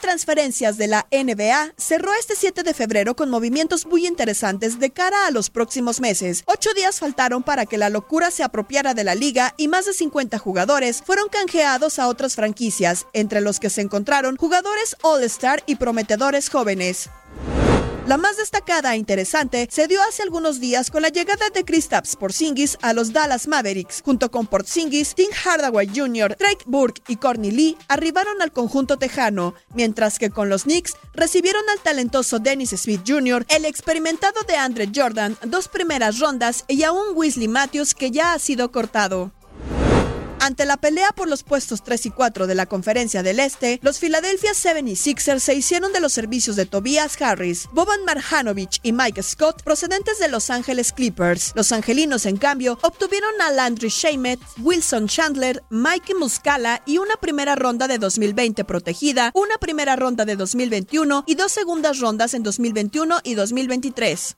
Transferencias de la NBA cerró este 7 de febrero con movimientos muy interesantes de cara a los próximos meses. Ocho días faltaron para que la locura se apropiara de la liga y más de 50 jugadores fueron canjeados a otras franquicias, entre los que se encontraron jugadores All-Star y prometedores jóvenes. La más destacada e interesante se dio hace algunos días con la llegada de Kristaps Porzingis a los Dallas Mavericks. Junto con Porzingis, Tim Hardaway Jr., Drake Burke y Courtney Lee arribaron al conjunto tejano, mientras que con los Knicks recibieron al talentoso Dennis Smith Jr., el experimentado de Andre Jordan, dos primeras rondas y a un Weasley Matthews que ya ha sido cortado. Ante la pelea por los puestos 3 y 4 de la Conferencia del Este, los Philadelphia 76ers se hicieron de los servicios de Tobias Harris, Boban Marjanovic y Mike Scott procedentes de Los Ángeles Clippers. Los angelinos, en cambio, obtuvieron a Landry Shamet, Wilson Chandler, Mikey Muscala y una primera ronda de 2020 protegida, una primera ronda de 2021 y dos segundas rondas en 2021 y 2023.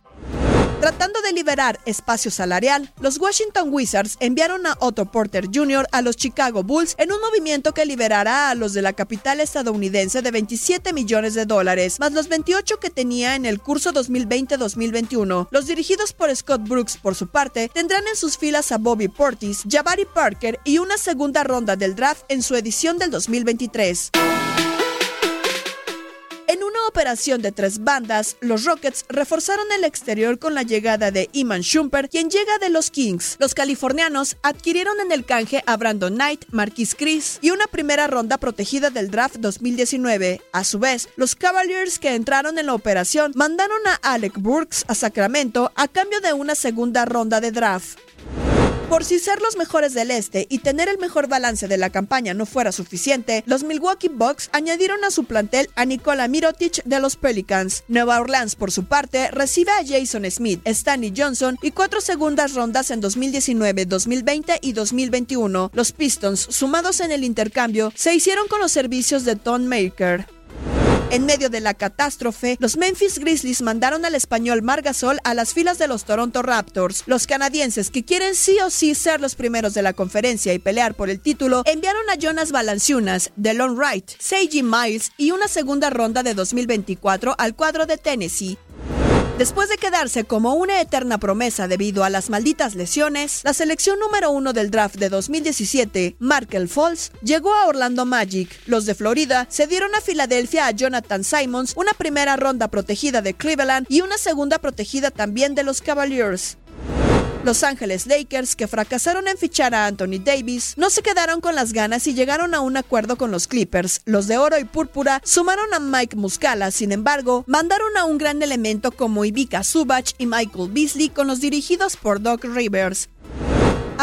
Tratando de liberar espacio salarial, los Washington Wizards enviaron a Otto Porter Jr. a los Chicago Bulls en un movimiento que liberará a los de la capital estadounidense de 27 millones de dólares, más los 28 que tenía en el curso 2020-2021. Los dirigidos por Scott Brooks, por su parte, tendrán en sus filas a Bobby Portis, Jabari Parker y una segunda ronda del draft en su edición del 2023. Operación de tres bandas, los Rockets reforzaron el exterior con la llegada de Iman Shumper, quien llega de los Kings. Los californianos adquirieron en el canje a Brandon Knight, Marquis Chris y una primera ronda protegida del draft 2019. A su vez, los Cavaliers que entraron en la operación mandaron a Alec Burks a Sacramento a cambio de una segunda ronda de draft. Por si ser los mejores del este y tener el mejor balance de la campaña no fuera suficiente, los Milwaukee Bucks añadieron a su plantel a Nikola Mirotic de los Pelicans. Nueva Orleans, por su parte, recibe a Jason Smith, Stanley Johnson y cuatro segundas rondas en 2019, 2020 y 2021. Los Pistons, sumados en el intercambio, se hicieron con los servicios de Tom Maker. En medio de la catástrofe, los Memphis Grizzlies mandaron al español Margasol a las filas de los Toronto Raptors. Los canadienses, que quieren sí o sí ser los primeros de la conferencia y pelear por el título, enviaron a Jonas Valanciunas, Delon Wright, Seiji Miles y una segunda ronda de 2024 al cuadro de Tennessee. Después de quedarse como una eterna promesa debido a las malditas lesiones, la selección número uno del draft de 2017, Markel Falls, llegó a Orlando Magic. Los de Florida se dieron a Filadelfia a Jonathan Simons, una primera ronda protegida de Cleveland y una segunda protegida también de los Cavaliers. Los Ángeles Lakers, que fracasaron en fichar a Anthony Davis, no se quedaron con las ganas y llegaron a un acuerdo con los Clippers. Los de oro y púrpura sumaron a Mike Muscala, sin embargo, mandaron a un gran elemento como Ivica Subach y Michael Beasley con los dirigidos por Doc Rivers.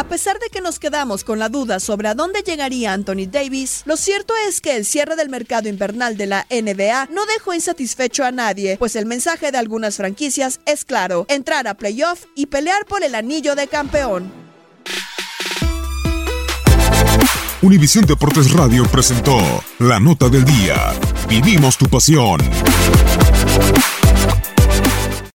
A pesar de que nos quedamos con la duda sobre a dónde llegaría Anthony Davis, lo cierto es que el cierre del mercado invernal de la NBA no dejó insatisfecho a nadie, pues el mensaje de algunas franquicias es claro, entrar a playoff y pelear por el anillo de campeón. Univisión Deportes Radio presentó la nota del día. Vivimos tu pasión.